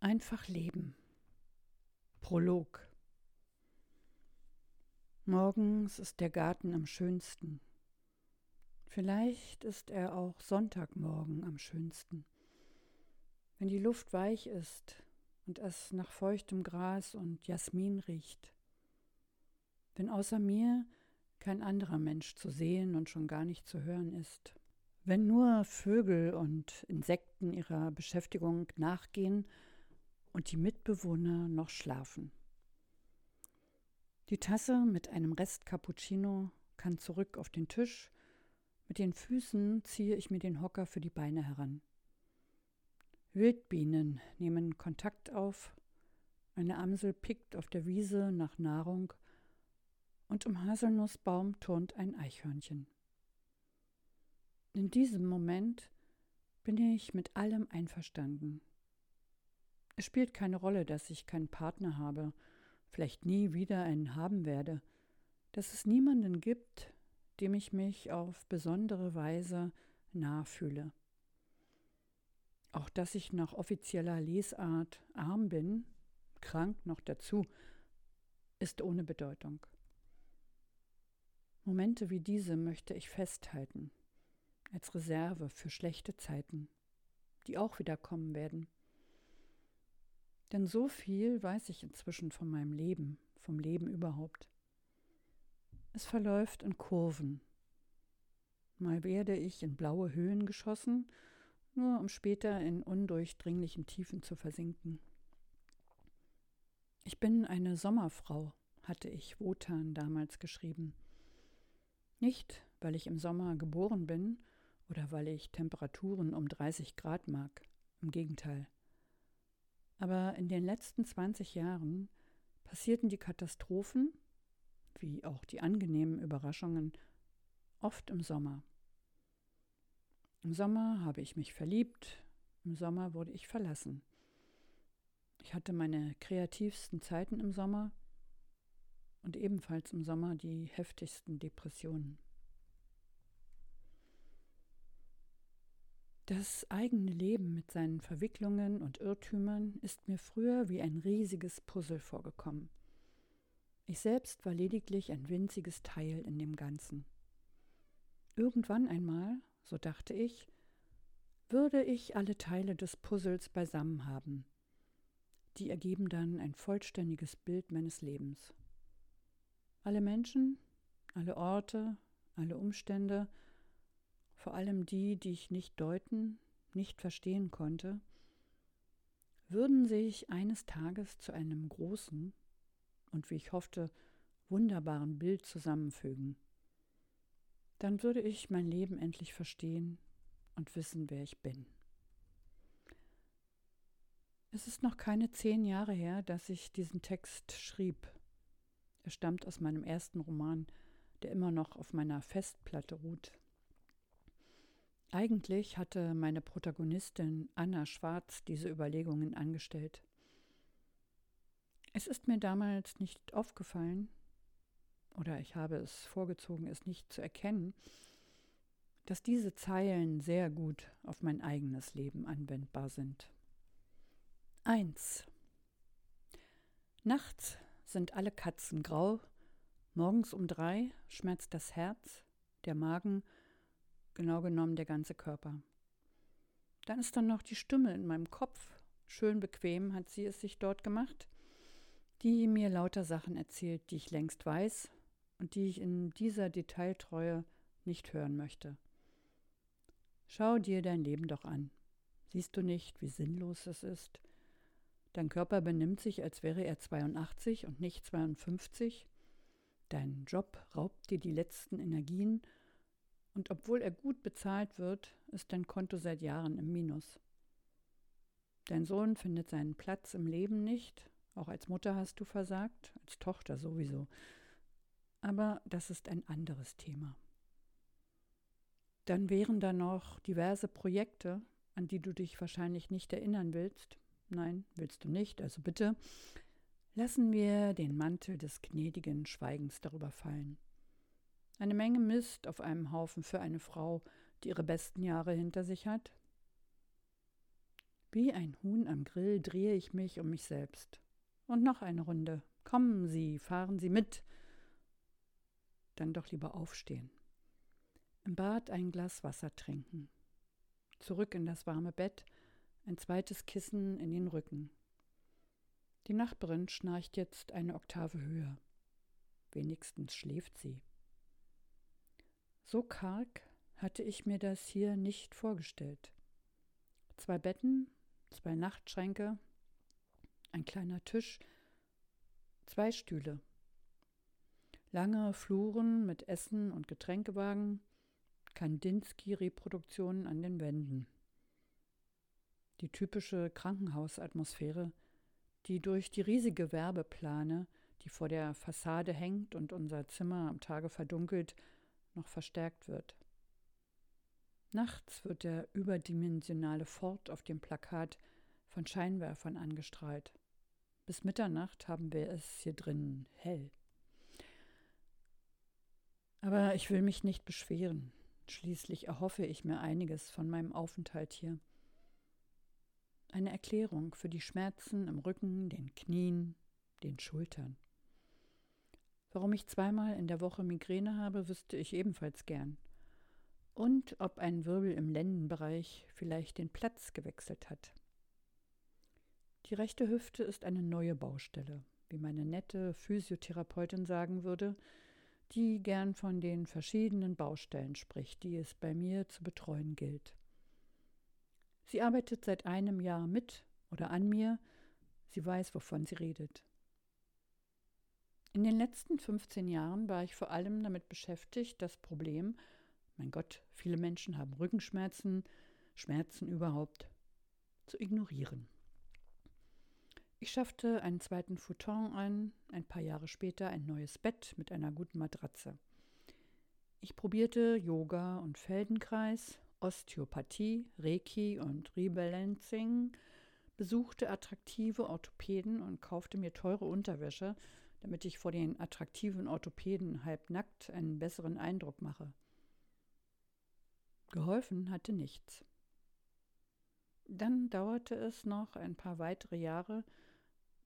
Einfach leben. Prolog. Morgens ist der Garten am schönsten. Vielleicht ist er auch Sonntagmorgen am schönsten. Wenn die Luft weich ist und es nach feuchtem Gras und Jasmin riecht. Wenn außer mir kein anderer Mensch zu sehen und schon gar nicht zu hören ist. Wenn nur Vögel und Insekten ihrer Beschäftigung nachgehen und die Mitbewohner noch schlafen. Die Tasse mit einem Rest Cappuccino kann zurück auf den Tisch. Mit den Füßen ziehe ich mir den Hocker für die Beine heran. Wildbienen nehmen Kontakt auf. Eine Amsel pickt auf der Wiese nach Nahrung und im Haselnussbaum turnt ein Eichhörnchen. In diesem Moment bin ich mit allem einverstanden. Es spielt keine Rolle, dass ich keinen Partner habe, vielleicht nie wieder einen haben werde, dass es niemanden gibt, dem ich mich auf besondere Weise nah fühle. Auch dass ich nach offizieller Lesart arm bin, krank noch dazu, ist ohne Bedeutung. Momente wie diese möchte ich festhalten, als Reserve für schlechte Zeiten, die auch wieder kommen werden. Denn so viel weiß ich inzwischen von meinem Leben, vom Leben überhaupt. Es verläuft in Kurven. Mal werde ich in blaue Höhen geschossen, nur um später in undurchdringlichen Tiefen zu versinken. Ich bin eine Sommerfrau, hatte ich Wotan damals geschrieben. Nicht, weil ich im Sommer geboren bin oder weil ich Temperaturen um 30 Grad mag, im Gegenteil. Aber in den letzten 20 Jahren passierten die Katastrophen, wie auch die angenehmen Überraschungen, oft im Sommer. Im Sommer habe ich mich verliebt, im Sommer wurde ich verlassen. Ich hatte meine kreativsten Zeiten im Sommer und ebenfalls im Sommer die heftigsten Depressionen. Das eigene Leben mit seinen Verwicklungen und Irrtümern ist mir früher wie ein riesiges Puzzle vorgekommen. Ich selbst war lediglich ein winziges Teil in dem Ganzen. Irgendwann einmal, so dachte ich, würde ich alle Teile des Puzzles beisammen haben. Die ergeben dann ein vollständiges Bild meines Lebens. Alle Menschen, alle Orte, alle Umstände, vor allem die, die ich nicht deuten, nicht verstehen konnte, würden sich eines Tages zu einem großen und wie ich hoffte, wunderbaren Bild zusammenfügen. Dann würde ich mein Leben endlich verstehen und wissen, wer ich bin. Es ist noch keine zehn Jahre her, dass ich diesen Text schrieb. Er stammt aus meinem ersten Roman, der immer noch auf meiner Festplatte ruht. Eigentlich hatte meine Protagonistin Anna Schwarz diese Überlegungen angestellt. Es ist mir damals nicht aufgefallen, oder ich habe es vorgezogen, es nicht zu erkennen, dass diese Zeilen sehr gut auf mein eigenes Leben anwendbar sind. 1. Nachts sind alle Katzen grau, morgens um drei schmerzt das Herz, der Magen genau genommen der ganze Körper. Dann ist dann noch die Stimme in meinem Kopf. Schön bequem hat sie es sich dort gemacht, die mir lauter Sachen erzählt, die ich längst weiß und die ich in dieser Detailtreue nicht hören möchte. Schau dir dein Leben doch an. Siehst du nicht, wie sinnlos es ist? Dein Körper benimmt sich, als wäre er 82 und nicht 52. Dein Job raubt dir die letzten Energien und obwohl er gut bezahlt wird, ist dein Konto seit Jahren im Minus. Dein Sohn findet seinen Platz im Leben nicht, auch als Mutter hast du versagt, als Tochter sowieso. Aber das ist ein anderes Thema. Dann wären da noch diverse Projekte, an die du dich wahrscheinlich nicht erinnern willst. Nein, willst du nicht, also bitte. Lassen wir den Mantel des gnädigen Schweigens darüber fallen. Eine Menge Mist auf einem Haufen für eine Frau, die ihre besten Jahre hinter sich hat. Wie ein Huhn am Grill drehe ich mich um mich selbst. Und noch eine Runde. Kommen Sie, fahren Sie mit. Dann doch lieber aufstehen. Im Bad ein Glas Wasser trinken. Zurück in das warme Bett, ein zweites Kissen in den Rücken. Die Nachbarin schnarcht jetzt eine Oktave höher. Wenigstens schläft sie. So karg hatte ich mir das hier nicht vorgestellt. Zwei Betten, zwei Nachtschränke, ein kleiner Tisch, zwei Stühle. Lange Fluren mit Essen und Getränkewagen, Kandinsky-Reproduktionen an den Wänden. Die typische Krankenhausatmosphäre, die durch die riesige Werbeplane, die vor der Fassade hängt und unser Zimmer am Tage verdunkelt, noch verstärkt wird. Nachts wird der überdimensionale Fort auf dem Plakat von Scheinwerfern angestrahlt. Bis Mitternacht haben wir es hier drinnen hell. Aber ich will mich nicht beschweren. Schließlich erhoffe ich mir einiges von meinem Aufenthalt hier. Eine Erklärung für die Schmerzen im Rücken, den Knien, den Schultern. Warum ich zweimal in der Woche Migräne habe, wüsste ich ebenfalls gern. Und ob ein Wirbel im Lendenbereich vielleicht den Platz gewechselt hat. Die rechte Hüfte ist eine neue Baustelle, wie meine nette Physiotherapeutin sagen würde, die gern von den verschiedenen Baustellen spricht, die es bei mir zu betreuen gilt. Sie arbeitet seit einem Jahr mit oder an mir, sie weiß, wovon sie redet. In den letzten 15 Jahren war ich vor allem damit beschäftigt, das Problem, mein Gott, viele Menschen haben Rückenschmerzen, Schmerzen überhaupt, zu ignorieren. Ich schaffte einen zweiten Futon ein, ein paar Jahre später ein neues Bett mit einer guten Matratze. Ich probierte Yoga und Feldenkreis, Osteopathie, Reiki und Rebalancing, besuchte attraktive Orthopäden und kaufte mir teure Unterwäsche, damit ich vor den attraktiven Orthopäden halbnackt einen besseren Eindruck mache. Geholfen hatte nichts. Dann dauerte es noch ein paar weitere Jahre,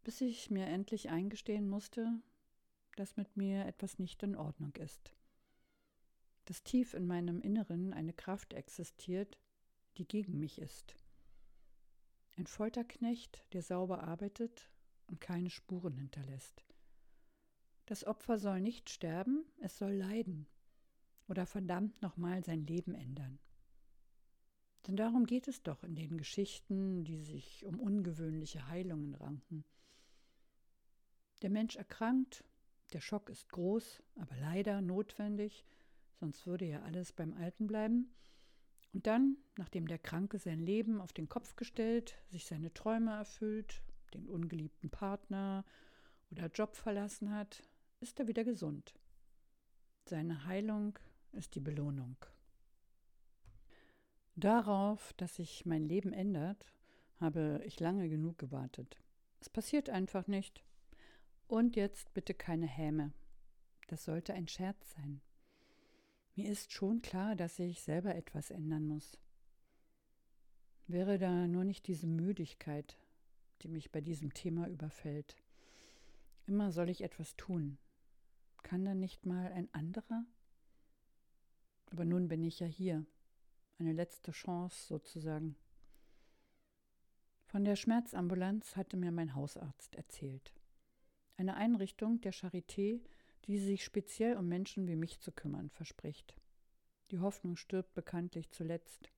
bis ich mir endlich eingestehen musste, dass mit mir etwas nicht in Ordnung ist. Dass tief in meinem Inneren eine Kraft existiert, die gegen mich ist. Ein Folterknecht, der sauber arbeitet und keine Spuren hinterlässt. Das Opfer soll nicht sterben, es soll leiden oder verdammt nochmal sein Leben ändern. Denn darum geht es doch in den Geschichten, die sich um ungewöhnliche Heilungen ranken. Der Mensch erkrankt, der Schock ist groß, aber leider notwendig, sonst würde ja alles beim Alten bleiben. Und dann, nachdem der Kranke sein Leben auf den Kopf gestellt, sich seine Träume erfüllt, den ungeliebten Partner oder Job verlassen hat, ist er wieder gesund. Seine Heilung ist die Belohnung. Darauf, dass sich mein Leben ändert, habe ich lange genug gewartet. Es passiert einfach nicht. Und jetzt bitte keine Häme. Das sollte ein Scherz sein. Mir ist schon klar, dass ich selber etwas ändern muss. Wäre da nur nicht diese Müdigkeit, die mich bei diesem Thema überfällt. Immer soll ich etwas tun. Kann dann nicht mal ein anderer? Aber nun bin ich ja hier. Eine letzte Chance sozusagen. Von der Schmerzambulanz hatte mir mein Hausarzt erzählt. Eine Einrichtung der Charité, die sich speziell um Menschen wie mich zu kümmern verspricht. Die Hoffnung stirbt bekanntlich zuletzt.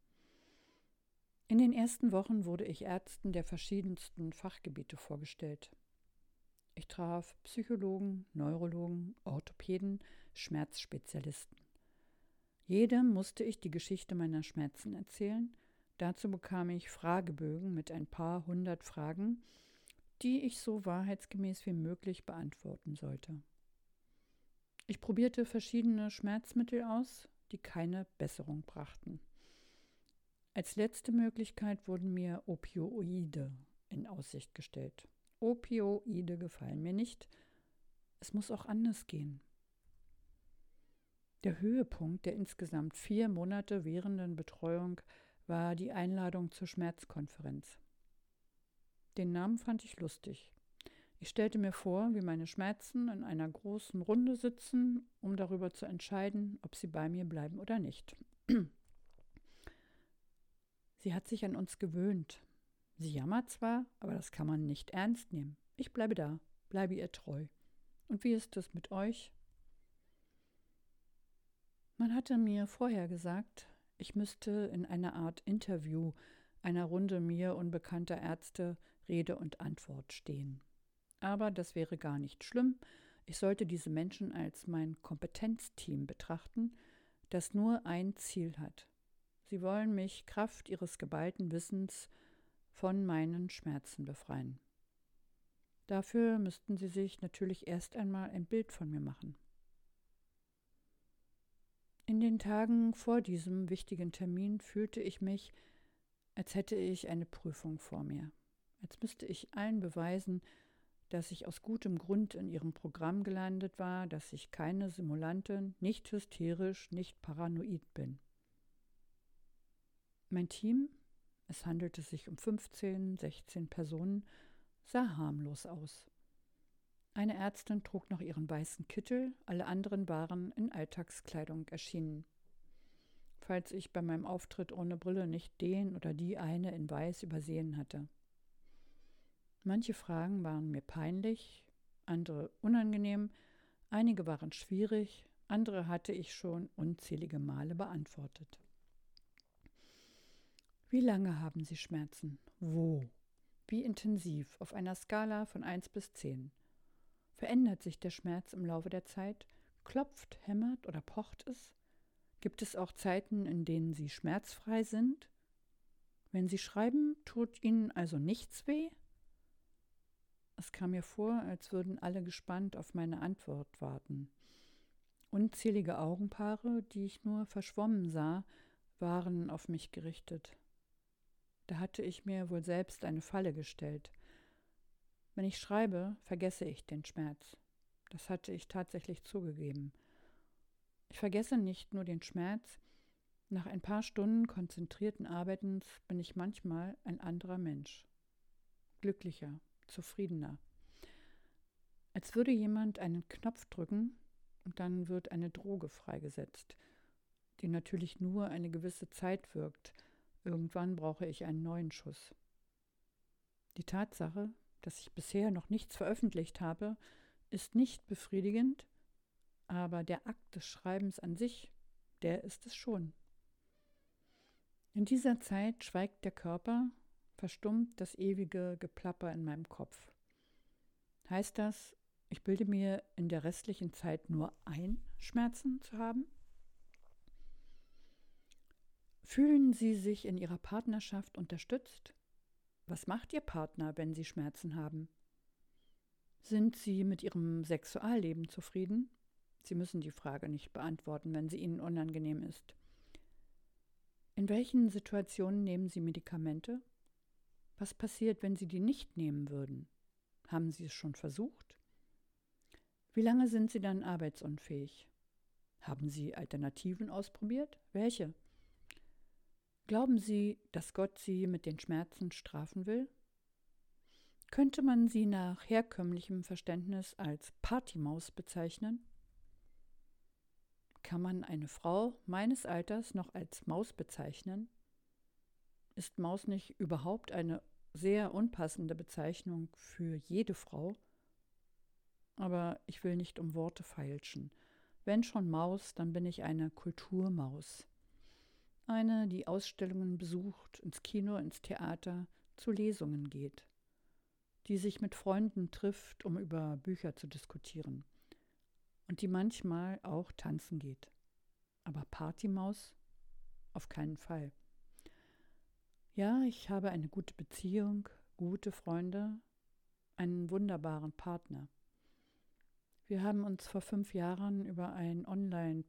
In den ersten Wochen wurde ich Ärzten der verschiedensten Fachgebiete vorgestellt. Ich traf Psychologen, Neurologen, Orthopäden, Schmerzspezialisten. Jedem musste ich die Geschichte meiner Schmerzen erzählen. Dazu bekam ich Fragebögen mit ein paar hundert Fragen, die ich so wahrheitsgemäß wie möglich beantworten sollte. Ich probierte verschiedene Schmerzmittel aus, die keine Besserung brachten. Als letzte Möglichkeit wurden mir Opioide in Aussicht gestellt. Opioide gefallen mir nicht. Es muss auch anders gehen. Der Höhepunkt der insgesamt vier Monate währenden Betreuung war die Einladung zur Schmerzkonferenz. Den Namen fand ich lustig. Ich stellte mir vor, wie meine Schmerzen in einer großen Runde sitzen, um darüber zu entscheiden, ob sie bei mir bleiben oder nicht. sie hat sich an uns gewöhnt. Sie jammert zwar, aber das kann man nicht ernst nehmen. Ich bleibe da, bleibe ihr treu. Und wie ist es mit euch? Man hatte mir vorher gesagt, ich müsste in einer Art Interview einer Runde mir unbekannter Ärzte Rede und Antwort stehen. Aber das wäre gar nicht schlimm. Ich sollte diese Menschen als mein Kompetenzteam betrachten, das nur ein Ziel hat. Sie wollen mich Kraft ihres geballten Wissens von meinen Schmerzen befreien. Dafür müssten sie sich natürlich erst einmal ein Bild von mir machen. In den Tagen vor diesem wichtigen Termin fühlte ich mich, als hätte ich eine Prüfung vor mir, als müsste ich allen beweisen, dass ich aus gutem Grund in ihrem Programm gelandet war, dass ich keine Simulantin, nicht hysterisch, nicht paranoid bin. Mein Team, es handelte sich um 15, 16 Personen, sah harmlos aus. Eine Ärztin trug noch ihren weißen Kittel, alle anderen waren in Alltagskleidung erschienen. Falls ich bei meinem Auftritt ohne Brille nicht den oder die eine in Weiß übersehen hatte. Manche Fragen waren mir peinlich, andere unangenehm, einige waren schwierig, andere hatte ich schon unzählige Male beantwortet. Wie lange haben Sie Schmerzen? Wo? Wie intensiv auf einer Skala von 1 bis 10? Verändert sich der Schmerz im Laufe der Zeit? Klopft, hämmert oder pocht es? Gibt es auch Zeiten, in denen Sie schmerzfrei sind? Wenn Sie schreiben, tut Ihnen also nichts weh? Es kam mir vor, als würden alle gespannt auf meine Antwort warten. Unzählige Augenpaare, die ich nur verschwommen sah, waren auf mich gerichtet. Da hatte ich mir wohl selbst eine Falle gestellt – wenn ich schreibe, vergesse ich den Schmerz. Das hatte ich tatsächlich zugegeben. Ich vergesse nicht nur den Schmerz, nach ein paar Stunden konzentrierten Arbeitens bin ich manchmal ein anderer Mensch. Glücklicher, zufriedener. Als würde jemand einen Knopf drücken und dann wird eine Droge freigesetzt, die natürlich nur eine gewisse Zeit wirkt. Irgendwann brauche ich einen neuen Schuss. Die Tatsache, dass ich bisher noch nichts veröffentlicht habe, ist nicht befriedigend, aber der Akt des Schreibens an sich, der ist es schon. In dieser Zeit schweigt der Körper, verstummt das ewige Geplapper in meinem Kopf. Heißt das, ich bilde mir in der restlichen Zeit nur ein, Schmerzen zu haben? Fühlen Sie sich in Ihrer Partnerschaft unterstützt? Was macht Ihr Partner, wenn Sie Schmerzen haben? Sind Sie mit Ihrem Sexualleben zufrieden? Sie müssen die Frage nicht beantworten, wenn sie Ihnen unangenehm ist. In welchen Situationen nehmen Sie Medikamente? Was passiert, wenn Sie die nicht nehmen würden? Haben Sie es schon versucht? Wie lange sind Sie dann arbeitsunfähig? Haben Sie Alternativen ausprobiert? Welche? Glauben Sie, dass Gott Sie mit den Schmerzen strafen will? Könnte man sie nach herkömmlichem Verständnis als Partymaus bezeichnen? Kann man eine Frau meines Alters noch als Maus bezeichnen? Ist Maus nicht überhaupt eine sehr unpassende Bezeichnung für jede Frau? Aber ich will nicht um Worte feilschen. Wenn schon Maus, dann bin ich eine Kulturmaus. Eine, die Ausstellungen besucht, ins Kino, ins Theater, zu Lesungen geht. Die sich mit Freunden trifft, um über Bücher zu diskutieren. Und die manchmal auch tanzen geht. Aber Partymaus? Auf keinen Fall. Ja, ich habe eine gute Beziehung, gute Freunde, einen wunderbaren Partner. Wir haben uns vor fünf Jahren über, ein Online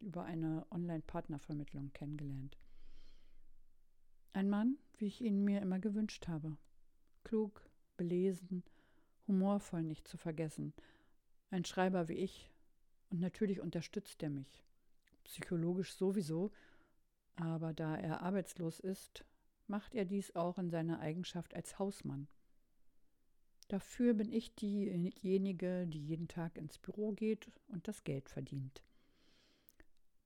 über eine Online-Partnervermittlung kennengelernt. Ein Mann, wie ich ihn mir immer gewünscht habe. Klug, belesen, humorvoll nicht zu vergessen. Ein Schreiber wie ich. Und natürlich unterstützt er mich. Psychologisch sowieso, aber da er arbeitslos ist, macht er dies auch in seiner Eigenschaft als Hausmann. Dafür bin ich diejenige, die jeden Tag ins Büro geht und das Geld verdient.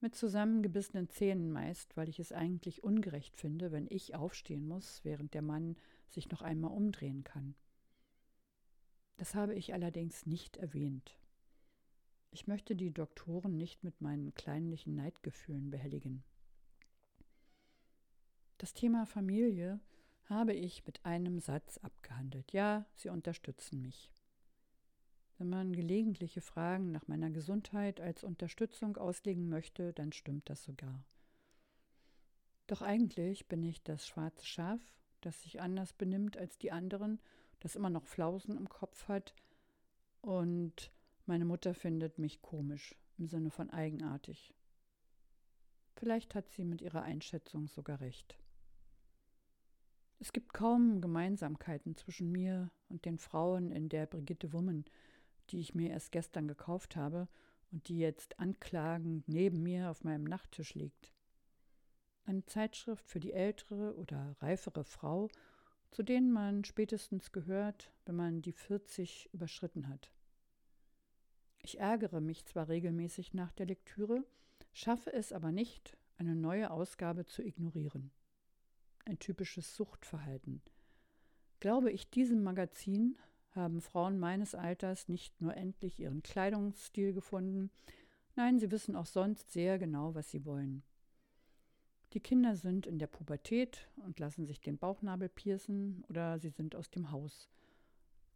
Mit zusammengebissenen Zähnen meist, weil ich es eigentlich ungerecht finde, wenn ich aufstehen muss, während der Mann sich noch einmal umdrehen kann. Das habe ich allerdings nicht erwähnt. Ich möchte die Doktoren nicht mit meinen kleinlichen Neidgefühlen behelligen. Das Thema Familie habe ich mit einem Satz abgehandelt. Ja, sie unterstützen mich. Wenn man gelegentliche Fragen nach meiner Gesundheit als Unterstützung auslegen möchte, dann stimmt das sogar. Doch eigentlich bin ich das schwarze Schaf, das sich anders benimmt als die anderen, das immer noch Flausen im Kopf hat und meine Mutter findet mich komisch im Sinne von eigenartig. Vielleicht hat sie mit ihrer Einschätzung sogar recht. Es gibt kaum Gemeinsamkeiten zwischen mir und den Frauen in der Brigitte Wummen, die ich mir erst gestern gekauft habe und die jetzt anklagend neben mir auf meinem Nachttisch liegt. Eine Zeitschrift für die ältere oder reifere Frau, zu denen man spätestens gehört, wenn man die 40 überschritten hat. Ich ärgere mich zwar regelmäßig nach der Lektüre, schaffe es aber nicht, eine neue Ausgabe zu ignorieren ein typisches Suchtverhalten. Glaube ich diesem Magazin, haben Frauen meines Alters nicht nur endlich ihren Kleidungsstil gefunden, nein, sie wissen auch sonst sehr genau, was sie wollen. Die Kinder sind in der Pubertät und lassen sich den Bauchnabel piercen oder sie sind aus dem Haus.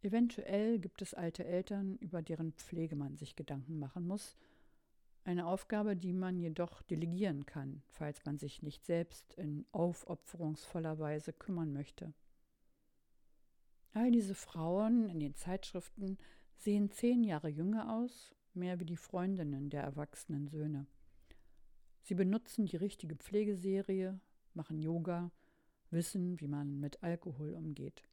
Eventuell gibt es alte Eltern, über deren Pflege man sich Gedanken machen muss, eine Aufgabe, die man jedoch delegieren kann, falls man sich nicht selbst in aufopferungsvoller Weise kümmern möchte. All diese Frauen in den Zeitschriften sehen zehn Jahre jünger aus, mehr wie die Freundinnen der erwachsenen Söhne. Sie benutzen die richtige Pflegeserie, machen Yoga, wissen, wie man mit Alkohol umgeht.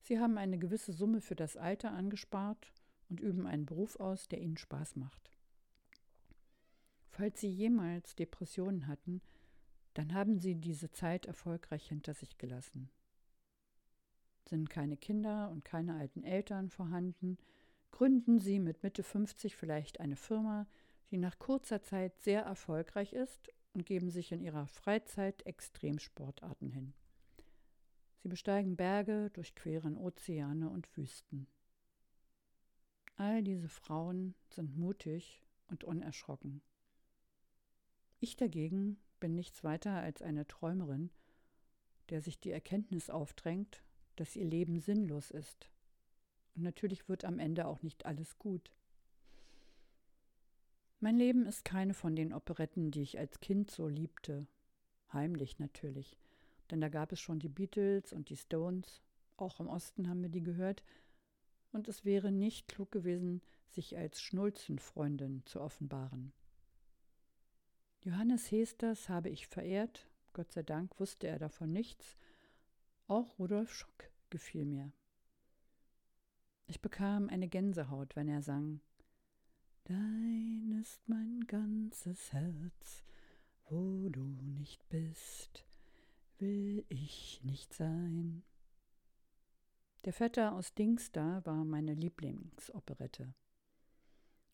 Sie haben eine gewisse Summe für das Alter angespart und üben einen Beruf aus, der ihnen Spaß macht. Falls Sie jemals Depressionen hatten, dann haben Sie diese Zeit erfolgreich hinter sich gelassen. Sind keine Kinder und keine alten Eltern vorhanden, gründen Sie mit Mitte 50 vielleicht eine Firma, die nach kurzer Zeit sehr erfolgreich ist und geben sich in ihrer Freizeit Extremsportarten hin. Sie besteigen Berge, durchqueren Ozeane und Wüsten. All diese Frauen sind mutig und unerschrocken. Ich dagegen bin nichts weiter als eine Träumerin, der sich die Erkenntnis aufdrängt, dass ihr Leben sinnlos ist. Und natürlich wird am Ende auch nicht alles gut. Mein Leben ist keine von den Operetten, die ich als Kind so liebte. Heimlich natürlich, denn da gab es schon die Beatles und die Stones, auch im Osten haben wir die gehört, und es wäre nicht klug gewesen, sich als Schnulzenfreundin zu offenbaren. Johannes Hesters habe ich verehrt, Gott sei Dank wusste er davon nichts. Auch Rudolf Schock gefiel mir. Ich bekam eine Gänsehaut, wenn er sang. Dein ist mein ganzes Herz, wo du nicht bist, will ich nicht sein. Der Vetter aus Dingster war meine Lieblingsoperette.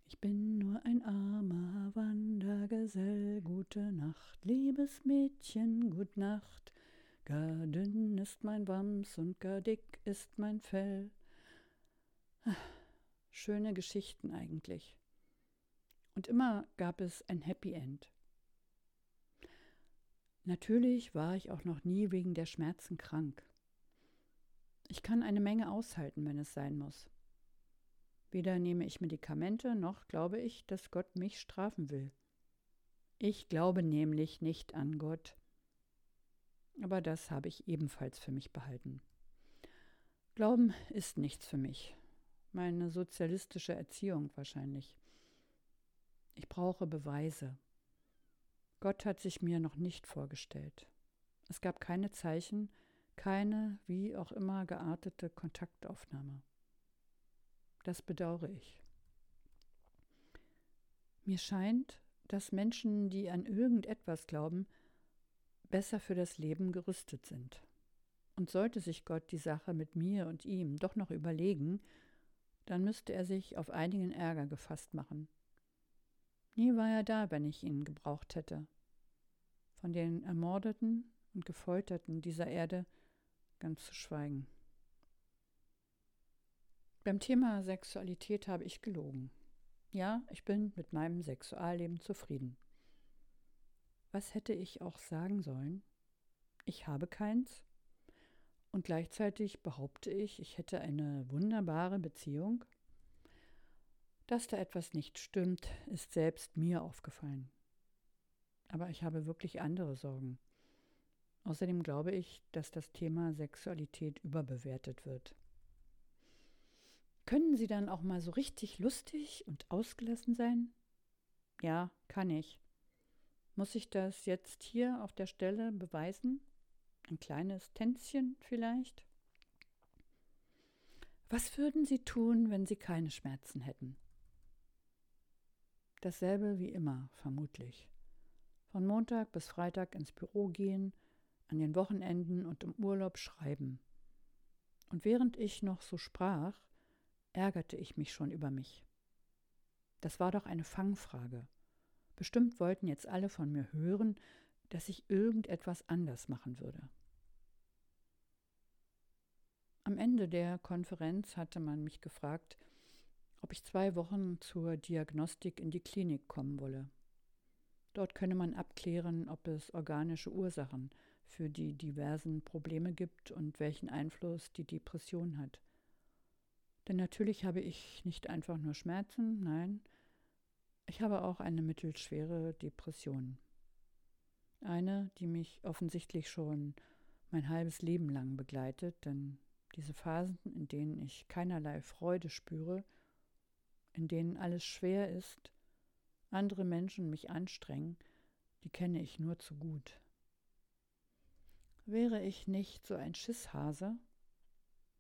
Ich bin nur ein armer Wandergesell, gute Nacht, liebes Mädchen, gut Nacht. Gar dünn ist mein Wams und gar dick ist mein Fell. Schöne Geschichten eigentlich. Und immer gab es ein Happy End. Natürlich war ich auch noch nie wegen der Schmerzen krank. Ich kann eine Menge aushalten, wenn es sein muss. Weder nehme ich Medikamente, noch glaube ich, dass Gott mich strafen will. Ich glaube nämlich nicht an Gott. Aber das habe ich ebenfalls für mich behalten. Glauben ist nichts für mich. Meine sozialistische Erziehung wahrscheinlich. Ich brauche Beweise. Gott hat sich mir noch nicht vorgestellt. Es gab keine Zeichen, keine wie auch immer geartete Kontaktaufnahme. Das bedauere ich. Mir scheint, dass Menschen, die an irgendetwas glauben, besser für das Leben gerüstet sind. Und sollte sich Gott die Sache mit mir und ihm doch noch überlegen, dann müsste er sich auf einigen Ärger gefasst machen. Nie war er da, wenn ich ihn gebraucht hätte. Von den Ermordeten und Gefolterten dieser Erde ganz zu schweigen. Beim Thema Sexualität habe ich gelogen. Ja, ich bin mit meinem Sexualleben zufrieden. Was hätte ich auch sagen sollen? Ich habe keins. Und gleichzeitig behaupte ich, ich hätte eine wunderbare Beziehung. Dass da etwas nicht stimmt, ist selbst mir aufgefallen. Aber ich habe wirklich andere Sorgen. Außerdem glaube ich, dass das Thema Sexualität überbewertet wird. Können Sie dann auch mal so richtig lustig und ausgelassen sein? Ja, kann ich. Muss ich das jetzt hier auf der Stelle beweisen? Ein kleines Tänzchen vielleicht? Was würden Sie tun, wenn Sie keine Schmerzen hätten? Dasselbe wie immer, vermutlich. Von Montag bis Freitag ins Büro gehen, an den Wochenenden und im Urlaub schreiben. Und während ich noch so sprach, ärgerte ich mich schon über mich. Das war doch eine Fangfrage. Bestimmt wollten jetzt alle von mir hören, dass ich irgendetwas anders machen würde. Am Ende der Konferenz hatte man mich gefragt, ob ich zwei Wochen zur Diagnostik in die Klinik kommen wolle. Dort könne man abklären, ob es organische Ursachen für die diversen Probleme gibt und welchen Einfluss die Depression hat. Denn natürlich habe ich nicht einfach nur Schmerzen, nein, ich habe auch eine mittelschwere Depression. Eine, die mich offensichtlich schon mein halbes Leben lang begleitet, denn diese Phasen, in denen ich keinerlei Freude spüre, in denen alles schwer ist, andere Menschen mich anstrengen, die kenne ich nur zu gut. Wäre ich nicht so ein Schisshase,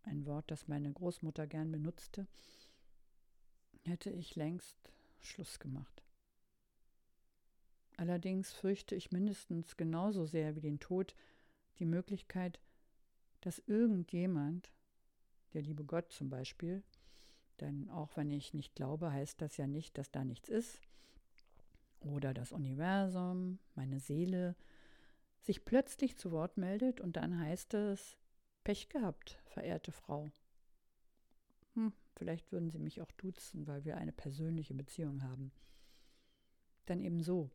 ein Wort, das meine Großmutter gern benutzte, hätte ich längst Schluss gemacht. Allerdings fürchte ich mindestens genauso sehr wie den Tod die Möglichkeit, dass irgendjemand, der liebe Gott zum Beispiel, denn auch wenn ich nicht glaube, heißt das ja nicht, dass da nichts ist, oder das Universum, meine Seele, sich plötzlich zu Wort meldet und dann heißt es, Pech gehabt, verehrte Frau. Hm, vielleicht würden Sie mich auch duzen, weil wir eine persönliche Beziehung haben. Dann eben so.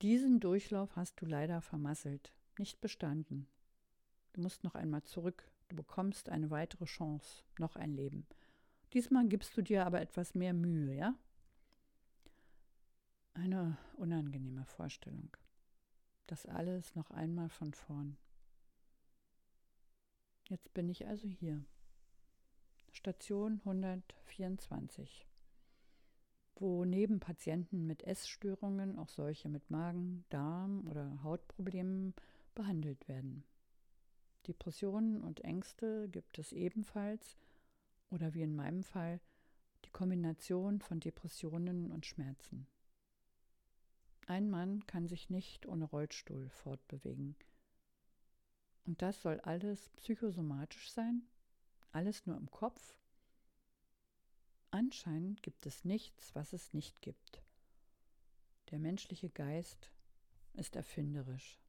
Diesen Durchlauf hast du leider vermasselt, nicht bestanden. Du musst noch einmal zurück, du bekommst eine weitere Chance, noch ein Leben. Diesmal gibst du dir aber etwas mehr Mühe, ja? Eine unangenehme Vorstellung. Das alles noch einmal von vorn. Jetzt bin ich also hier. Station 124, wo neben Patienten mit Essstörungen auch solche mit Magen, Darm oder Hautproblemen behandelt werden. Depressionen und Ängste gibt es ebenfalls oder wie in meinem Fall die Kombination von Depressionen und Schmerzen. Ein Mann kann sich nicht ohne Rollstuhl fortbewegen. Und das soll alles psychosomatisch sein? Alles nur im Kopf? Anscheinend gibt es nichts, was es nicht gibt. Der menschliche Geist ist erfinderisch.